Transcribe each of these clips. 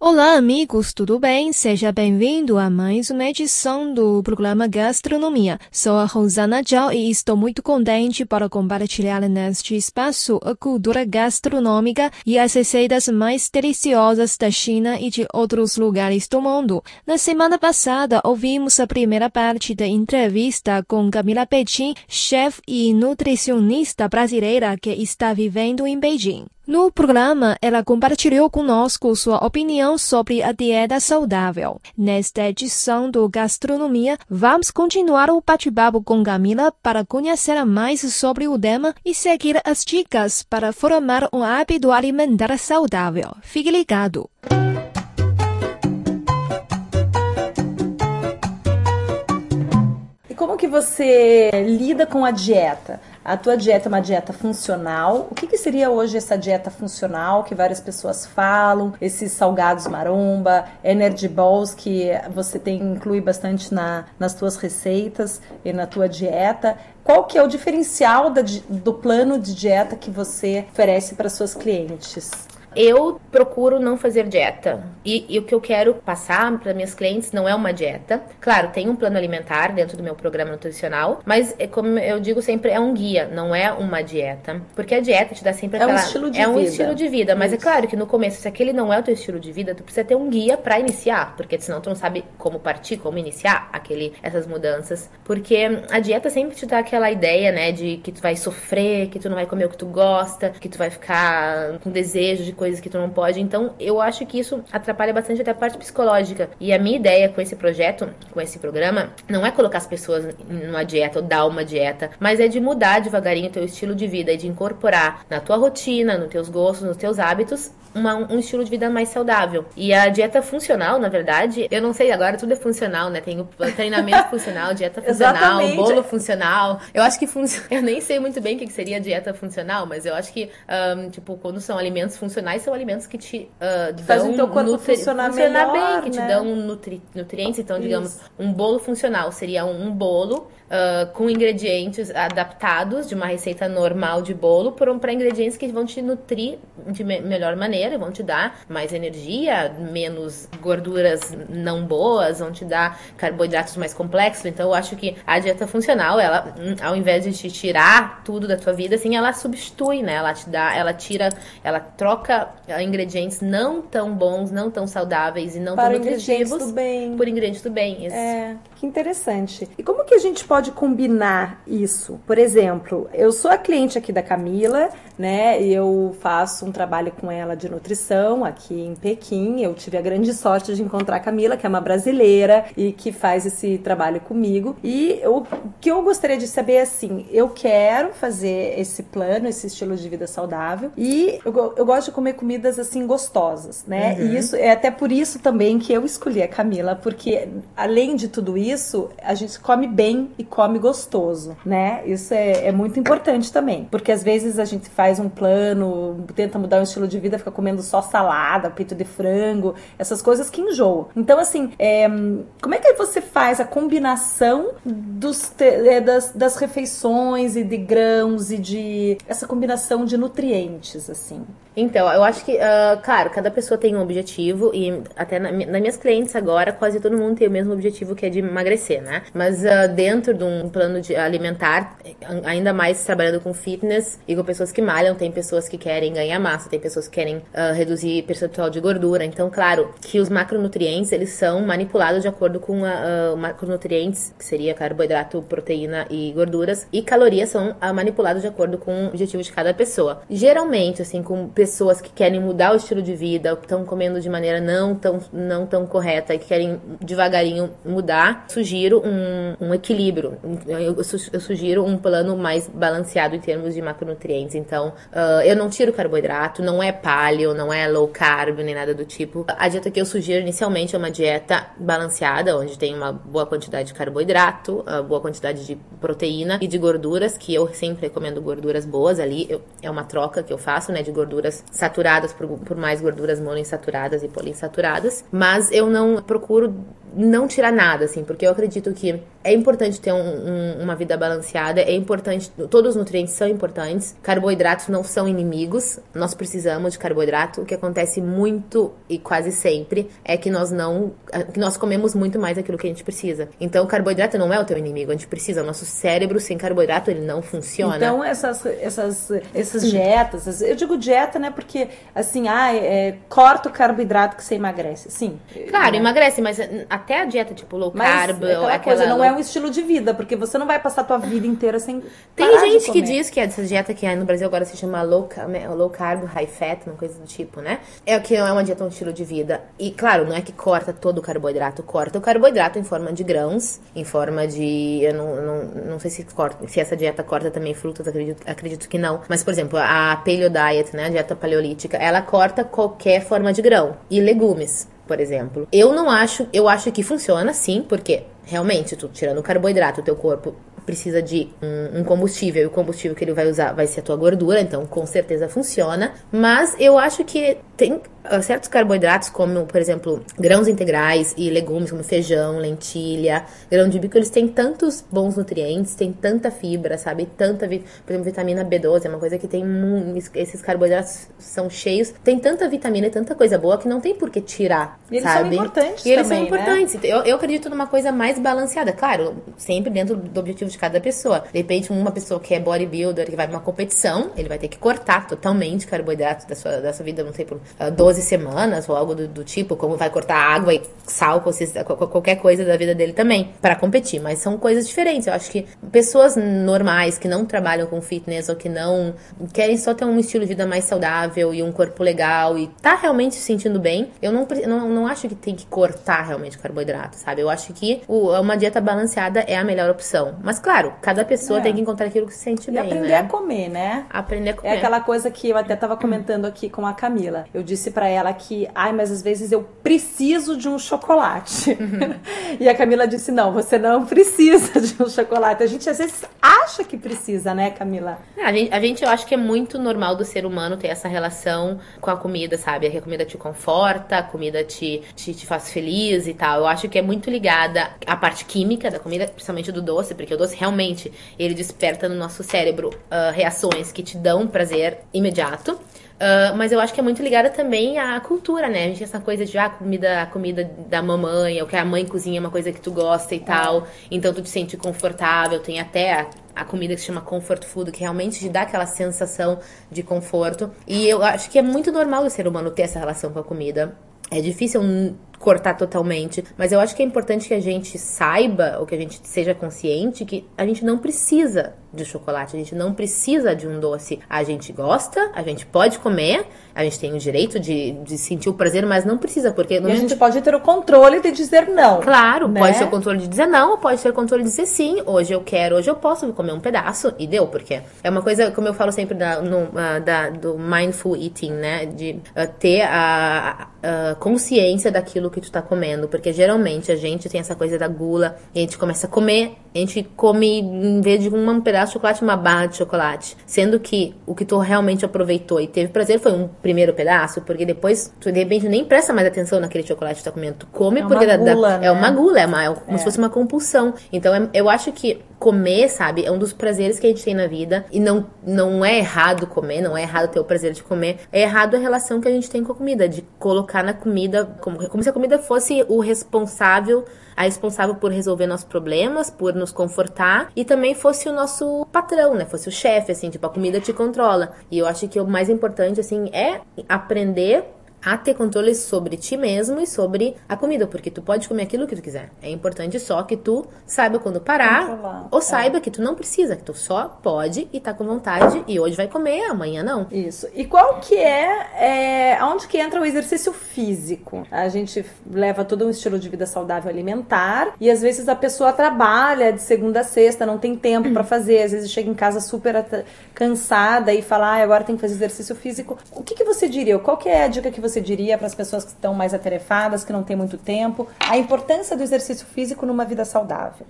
Olá, amigos, tudo bem? Seja bem-vindo a mais uma edição do programa Gastronomia. Sou a Rosana Zhao e estou muito contente para compartilhar neste espaço a cultura gastronômica e as receitas mais deliciosas da China e de outros lugares do mundo. Na semana passada, ouvimos a primeira parte da entrevista com Camila Petin, chefe e nutricionista brasileira que está vivendo em Beijing. No programa, ela compartilhou conosco sua opinião sobre a dieta saudável. Nesta edição do Gastronomia, vamos continuar o bate-papo com Camila para conhecer mais sobre o tema e seguir as dicas para formar um hábito alimentar saudável. Fique ligado! E como que você lida com a dieta? A tua dieta é uma dieta funcional. O que, que seria hoje essa dieta funcional que várias pessoas falam? Esses salgados maromba, energy balls que você tem inclui bastante na, nas tuas receitas e na tua dieta. Qual que é o diferencial da, do plano de dieta que você oferece para suas clientes? Eu procuro não fazer dieta. E, e o que eu quero passar para minhas clientes não é uma dieta. Claro, tem um plano alimentar dentro do meu programa nutricional, mas é como eu digo sempre, é um guia, não é uma dieta. Porque a dieta te dá sempre aquela. É um estilo de é vida. um estilo de vida. Mas Isso. é claro que no começo, se aquele não é o teu estilo de vida, tu precisa ter um guia para iniciar. Porque senão tu não sabe como partir, como iniciar aquele, essas mudanças. Porque a dieta sempre te dá aquela ideia, né, de que tu vai sofrer, que tu não vai comer o que tu gosta, que tu vai ficar com desejo de coisas que tu não pode. Então, eu acho que isso atrapalha bastante até a parte psicológica. E a minha ideia com esse projeto, com esse programa, não é colocar as pessoas numa dieta ou dar uma dieta, mas é de mudar devagarinho o teu estilo de vida e de incorporar na tua rotina, nos teus gostos, nos teus hábitos, uma, um estilo de vida mais saudável. E a dieta funcional, na verdade, eu não sei, agora tudo é funcional, né? Tem o treinamento funcional, dieta funcional, bolo funcional. Eu acho que funciona. Eu nem sei muito bem o que seria dieta funcional, mas eu acho que, ahn, tipo, quando são alimentos funcionais, são alimentos que te ah, dão. fazem teu corpo funcionar melhor, bem, que né? te dão nutri- nutrientes. Então, digamos, Isso. um bolo funcional seria um, bolo. ah, com ingredientes adaptados de uma receita normal de bolo para ingredientes que vão te nutrir de me- melhor maneira, vão te dar mais energia, menos gorduras não boas, vão te dar carboidratos mais complexos. Então eu acho que a dieta funcional, ela, hum, ao invés de te tirar tudo da tua vida, assim, ela substitui, né? Ela te dá, ela tira, ela troca ingredientes não tão bons, não tão saudáveis e não Para tão ingredientes nutritivos do bem. por ingredientes do bem. Isso. É, que interessante. E como que a gente pode combinar isso? Por exemplo, eu sou a cliente aqui da Camila, né? E eu faço um trabalho com ela de nutrição aqui em Pequim. Eu tive a grande sorte de encontrar a Camila, que é uma brasileira e que faz esse trabalho comigo. E o que eu gostaria de saber é assim, eu quero fazer esse plano, esse estilo de vida saudável e eu, eu gosto de comer comidas assim gostosas, né? E isso é até por isso também que eu escolhi a Camila, porque além de tudo isso, a gente come bem e come gostoso, né? Isso é, é muito importante também, porque às vezes a gente faz um plano, tenta mudar o estilo de vida, fica comendo só salada, peito de frango, essas coisas que enjoam. Então, assim, é, como é que você faz a combinação dos, é, das, das refeições e de grãos e de essa combinação de nutrientes, assim? Então, eu acho que, ah, claro, cada pessoa tem um objetivo e até na, nas minhas clientes agora, quase todo mundo tem o mesmo objetivo que é de emagrecer, né? Mas ah, dentro de um plano de alimentar, ainda mais trabalhando com fitness e com pessoas que malham, tem pessoas que querem ganhar massa, tem pessoas que querem ah, reduzir percentual de gordura. Então, claro, que os macronutrientes, eles são manipulados de acordo com a, ah, macronutrientes, que seria carboidrato, proteína e gorduras, e calorias são manipulados de acordo com o objetivo de cada pessoa. Geralmente, assim, com pessoas que querem mudar o estilo de vida, estão comendo de maneira não tão, não tão correta e que querem devagarinho mudar, sugiro um, um equilíbrio. Eu, su- eu sugiro um plano mais balanceado em termos de macronutrientes. Então, uh, eu não tiro carboidrato, não é paleo, não é low carb, nem nada do tipo. A dieta que eu sugiro inicialmente é uma dieta balanceada, onde tem uma boa quantidade de carboidrato, uma boa quantidade de proteína e de gorduras, que eu sempre recomendo gorduras boas ali. Eu, é uma troca que eu faço, né, de gorduras saturadas por, por mais gorduras monoinsaturadas e poliinsaturadas. Mas eu não procuro não tirar nada, assim, porque eu acredito que é importante ter um, um, uma vida balanceada, é importante, todos os nutrientes são importantes, carboidratos não são inimigos, nós precisamos de carboidrato. O que acontece muito e quase sempre é que nós não, que nós comemos muito mais daquilo que a gente precisa. Então, o carboidrato não é o teu inimigo, a gente precisa. O nosso cérebro sem carboidrato ele não funciona. Então, essas, essas, essas dietas, eu digo dieta, né, porque assim, ah, é, corta o carboidrato que você emagrece. Sim. Claro, né? emagrece, mas até a dieta tipo low carb, mas, aquela, aquela coisa não é um estilo de vida, porque você não vai passar a tua vida inteira sem Tem gente que diz que essa dieta que no Brasil agora se chama low, low carb, high fat, uma coisa do tipo, né? É que é uma dieta, um estilo de vida. E claro, não é que corta todo o carboidrato, corta o carboidrato em forma de grãos, em forma de. Eu não, não, não sei se corta, se essa dieta corta também frutas, acredito, acredito que não. Mas, por exemplo, a paleo diet, né? A dieta paleolítica, ela corta qualquer forma de grão e legumes por exemplo. Eu não acho, eu acho que funciona sim, porque realmente, tu tirando o carboidrato, o teu corpo precisa de um, um, combustível, e o combustível que ele vai usar vai ser a tua gordura, então com certeza funciona. Mas eu acho que tem certos carboidratos, como, por exemplo, grãos integrais e legumes, como feijão, lentilha, grão de bico, eles têm tantos bons nutrientes, tem tanta fibra, sabe? Tanta, por exemplo, vitamina B12, é uma coisa que tem esses carboidratos são cheios, tem tanta vitamina e tanta coisa boa que não tem por que tirar, e eles sabe? são importantes E eles também, são importantes. Né? Eu, eu acredito numa coisa mais balanceada, claro, sempre dentro do objetivo de cada pessoa. De repente, uma pessoa que é bodybuilder, que vai pra uma competição, ele vai ter que cortar totalmente carboidratos da sua, da sua vida, não sei, por uh, ah, 12 semanas ou algo do, do, tipo, como vai cortar água e sal, qualquer coisa da vida dele também, para competir. Mas são coisas diferentes. Eu acho que pessoas normais, que não trabalham com fitness ou que não querem só ter um estilo de vida mais saudável e um corpo legal e tá realmente se sentindo bem, eu não, não, não acho que tem que cortar realmente carboidrato, sabe? Eu acho que o, uma dieta balanceada é a melhor opção. Mas, claro, cada pessoa é. tem que encontrar aquilo que se sente e bem. aprender né? a comer, né? Aprender a comer. É aquela coisa que eu até estava comentando aqui com a Camila. Eu disse para ela que, ai, mas às vezes eu preciso de um chocolate. Uhum. e a Camila disse: não, você não precisa de um chocolate. A gente às vezes acha que precisa, né, Camila? É, a gente, a gente eu acho que é muito normal do ser humano ter essa relação com a comida, sabe? A comida te conforta, a comida te, te, te faz feliz e tal. Eu acho que é muito ligada à parte química da comida, principalmente do doce, porque o doce realmente ele desperta no nosso cérebro uh, reações que te dão prazer imediato. Uh, mas eu acho que é muito ligada também à cultura, né? A gente tem essa coisa de ah, comida, a comida da mamãe, ou que a mãe cozinha uma coisa que tu gosta e tal. Então tu te sente confortável. Tem até a, a, comida que se chama comfort food, que realmente te dá aquela sensação de conforto. E eu acho que é muito normal o ser humano ter essa relação com a comida. É difícil cortar totalmente. Mas eu acho que é importante que a gente saiba, ou que a gente seja consciente, que a gente não precisa de chocolate, a gente não precisa de um doce. A gente gosta, a gente pode comer, a gente tem o direito de, de sentir o prazer, mas não precisa, porque... E a gente pode ter o controle de dizer não. Claro, né? pode ter o controle de dizer não, ou pode ter o controle de dizer sim. Hoje eu quero, hoje eu posso comer um pedaço, e deu, porque é uma coisa, como eu falo sempre da, no, uh, da, do mindful eating, né? De uh, ter a, a, consciência daquilo que tu tá comendo, porque geralmente a gente tem essa coisa da gula, e a gente começa a comer, a gente come, em vez de um pedaço de chocolate, uma barra de chocolate. Sendo que o que tu realmente aproveitou e teve prazer foi um primeiro pedaço, porque depois tu de repente nem presta mais atenção naquele chocolate que tu tá comendo. Tu come é porque gula, da, né? é uma gula, é, uma, é como é. se fosse uma compulsão. Então é, eu acho que comer, sabe, é um dos prazeres que a gente tem na vida. E não, não é errado comer, não é errado ter o prazer de comer. É errado a relação que a gente tem com a comida, de colocar na comida como, como se a comida fosse o responsável a responsável por resolver nossos problemas, por nos confortar e também fosse o nosso patrão, né? Fosse o chefe, assim, tipo, a comida te controla. E eu acho que o mais importante, assim, é aprender a ter controle sobre ti mesmo e sobre a comida, porque tu pode comer aquilo que tu quiser. É importante só que tu saiba quando parar, Controlar. ou é. saiba é. que tu não precisa, que tu só pode e tá com vontade e hoje vai comer, amanhã não. Isso. E qual que é, é onde que entra o exercício físico? A gente leva todo um estilo de vida saudável alimentar e às vezes a pessoa trabalha de segunda a sexta, não tem tempo para fazer, às vezes chega em casa super cansada e fala, ah, agora tem que fazer exercício físico. O que, que você diria? Qual que é a dica que você diria para as pessoas que estão mais atarefadas, que não têm muito tempo? A importância do exercício físico numa vida saudável?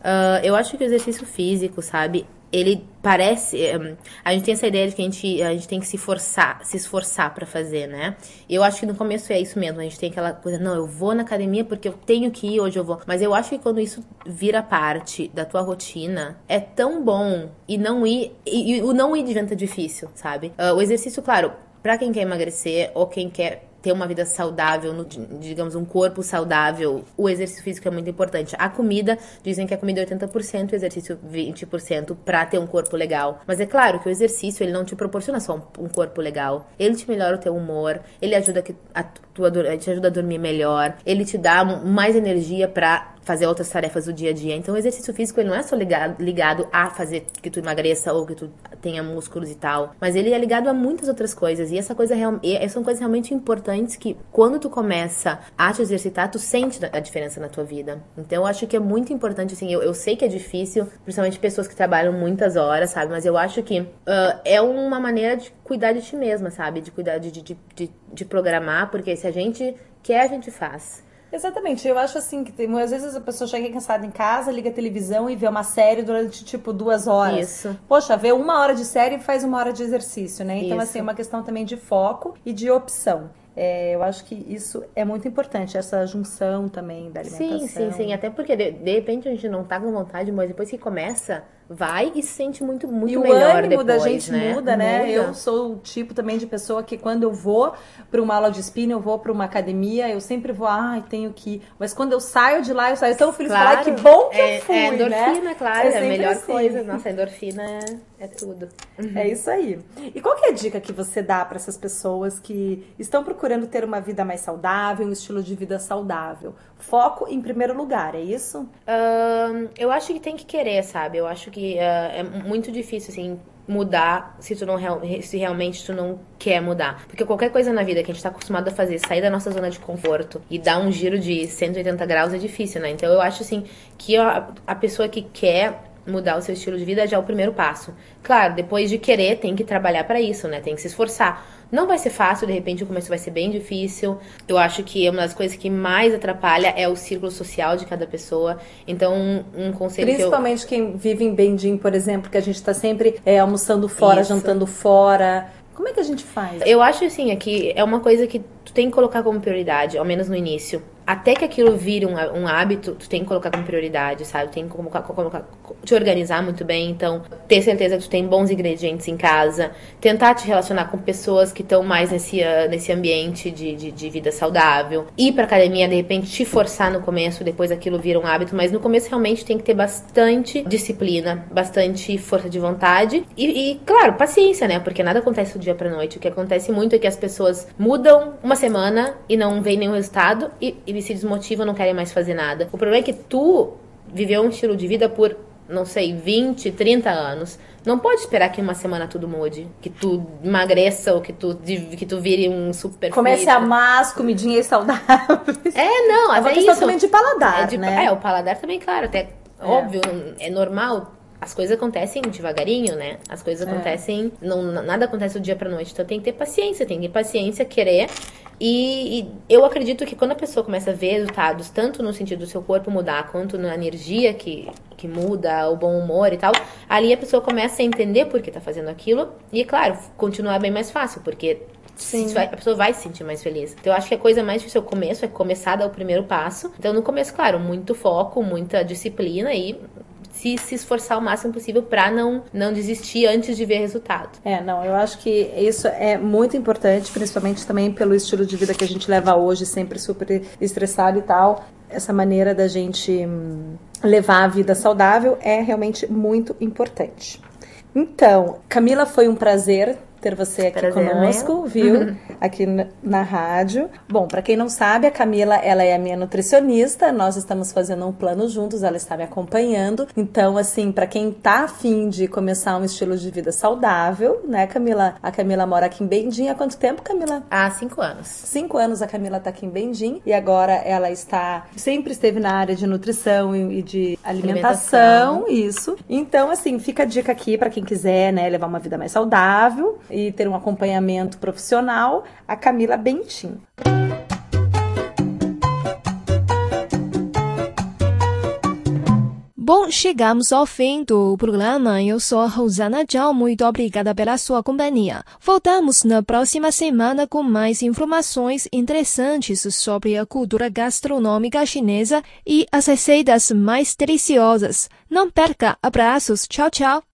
Uh, eu acho que o exercício físico, sabe, ele parece. Um, a gente tem essa ideia de que a gente, a gente tem que se forçar, se esforçar para fazer, né? Eu acho que no começo é isso mesmo. A gente tem aquela coisa, não, eu vou na academia porque eu tenho que ir, hoje eu vou. Mas eu acho que quando isso vira parte da tua rotina, é tão bom e não ir. E, e o não ir de é difícil, sabe? Uh, o exercício, claro, para quem quer emagrecer ou quem quer ter uma vida saudável, no, digamos, um corpo saudável, o exercício físico é muito importante. A comida, dizem que a comida é 80%, o exercício 20% para ter um corpo legal. Mas é claro que o exercício, ele não te proporciona só um, um corpo legal. Ele te melhora o teu humor, ele ajuda que a tua, te ajuda a dormir melhor, ele te dá mais energia para fazer outras tarefas do dia a dia. Então, o exercício físico ele não é só ligado, ligado a fazer que tu emagreça ou que tu tenha músculos e tal, mas ele é ligado a muitas outras coisas. E essa coisa e são coisas realmente importantes que quando tu começa a te exercitar, tu sente a diferença na tua vida. Então, eu acho que é muito importante, assim, eu, eu sei que é difícil, principalmente pessoas que trabalham muitas horas, sabe? Mas eu acho que uh, é uma maneira de cuidar de ti mesma, sabe? De cuidar, de, de, de, de programar, porque se a gente quer, a gente faz. Exatamente, eu acho assim que tem, às vezes a pessoa chega cansada em casa, liga a televisão e vê uma série durante tipo duas horas. Isso. Poxa, vê uma hora de série e faz uma hora de exercício, né? Então, isso. assim, é uma questão também de foco e de opção. É, eu acho que isso é muito importante, essa junção também da alimentação. Sim, sim, sim. Até porque de, de repente a gente não tá com vontade, mas depois que começa, vai e se sente muito, muito e melhor o ânimo depois, da gente né? muda, né? Muda. Eu sou o tipo também de pessoa que quando eu vou para uma aula de spin, eu vou para uma academia, eu sempre vou, ai, ah, tenho que ir. Mas quando eu saio de lá, eu saio tão feliz claro. falar que bom que é, eu fui, é endorfina, né? claro, é, é a melhor assim. coisa. Nossa, endorfina é, é tudo. Uhum. É isso aí. E qual que é a dica que você dá para essas pessoas que estão procurando ter uma vida mais saudável, um estilo de vida saudável? Foco em primeiro lugar, é isso? Uh, eu acho que tem que querer, sabe? Eu acho que uh, é muito difícil, assim, mudar se tu não se realmente tu não quer mudar. Porque qualquer coisa na vida que a gente tá acostumado a fazer, sair da nossa zona de conforto e dar um giro de 180 graus é difícil, né? Então eu acho assim que a, a pessoa que quer mudar o seu estilo de vida já é o primeiro passo. Claro, depois de querer, tem que trabalhar para isso, né? Tem que se esforçar. Não vai ser fácil, de repente o começo vai ser bem difícil. Eu acho que uma das coisas que mais atrapalha é o círculo social de cada pessoa. Então, um, conselho Principalmente que eu... quem vive em Bendim, por exemplo, que a gente tá sempre é, almoçando fora, Isso. jantando fora. Como é que a gente faz? Eu acho assim, é que é uma coisa que tu tem que colocar como prioridade, ao menos no início até que aquilo vire um, um, hábito, tu tem que colocar como prioridade, sabe? Tem que te organizar muito bem. Então, ter certeza que tu tem bons ingredientes em casa. Tentar te relacionar com pessoas que estão mais nesse, nesse ambiente de, de, de, vida saudável. Ir pra academia, de repente, te forçar no começo, depois aquilo vira um hábito. Mas no começo, realmente, tem que ter bastante disciplina, bastante força de vontade. E, e claro, paciência, né? Porque nada acontece do dia pra noite. O que acontece muito é que as pessoas mudam uma semana e não vem nenhum resultado. E, e eles se desmotivam, não querem mais fazer nada. O problema é que tu viveu um estilo de vida por, não sei, 20, 30 anos. Não pode esperar que uma semana tudo mude, que tu emagreça ou que tu, que tu vire um super Comece a amar as comidinhas saudáveis. É, não, é uma questão isso. também de paladar, é de, né? É, o paladar também, claro, até é. óbvio, é normal as coisas acontecem devagarinho, né? As coisas é. acontecem, não, nada acontece do dia pra noite. Então tem que ter paciência, tem que ter paciência, querer. E, e, eu acredito que quando a pessoa começa a ver resultados, tanto no sentido do seu corpo mudar, quanto na energia que, que muda, o bom humor e tal, ali a pessoa começa a entender por que tá fazendo aquilo. E, claro, continuar bem mais fácil, porque Sim. a pessoa vai se sentir mais feliz. Então, eu acho que a coisa mais difícil é o começo, é começar a dar o primeiro passo. Então, no começo, claro, muito foco, muita disciplina e se, se esforçar o máximo possível para não, não desistir antes de ver resultado. É, não, eu acho que isso é muito importante, principalmente também pelo estilo de vida que a gente leva hoje, sempre super estressado e tal. Essa maneira da gente hum, levar a vida saudável é realmente muito importante. Então, Camila, foi um prazer ter você aqui Prazer, conosco, viu? aqui na, na rádio. Bom, para quem não sabe, a Camila, ela é a minha nutricionista. Nós estamos fazendo um plano juntos, ela está me acompanhando. Então, assim, para quem tá afim de começar um estilo de vida saudável, né, Camila? A Camila mora aqui em Bendim há quanto tempo, Camila? Há cinco anos. Cinco anos a Camila tá aqui em Bendim e agora ela está sempre esteve na área de nutrição e de alimentação, alimentação. isso. Então, assim, fica a dica aqui para quem quiser, né, levar uma vida mais saudável e ter um acompanhamento profissional, a Camila Bentim. Bom, chegamos ao fim do programa. Eu sou a Rosana Zhao. Muito obrigada pela sua companhia. Voltamos na próxima semana com mais informações interessantes sobre a cultura gastronômica chinesa e as receitas mais deliciosas. Não perca! Abraços! Tchau, tchau!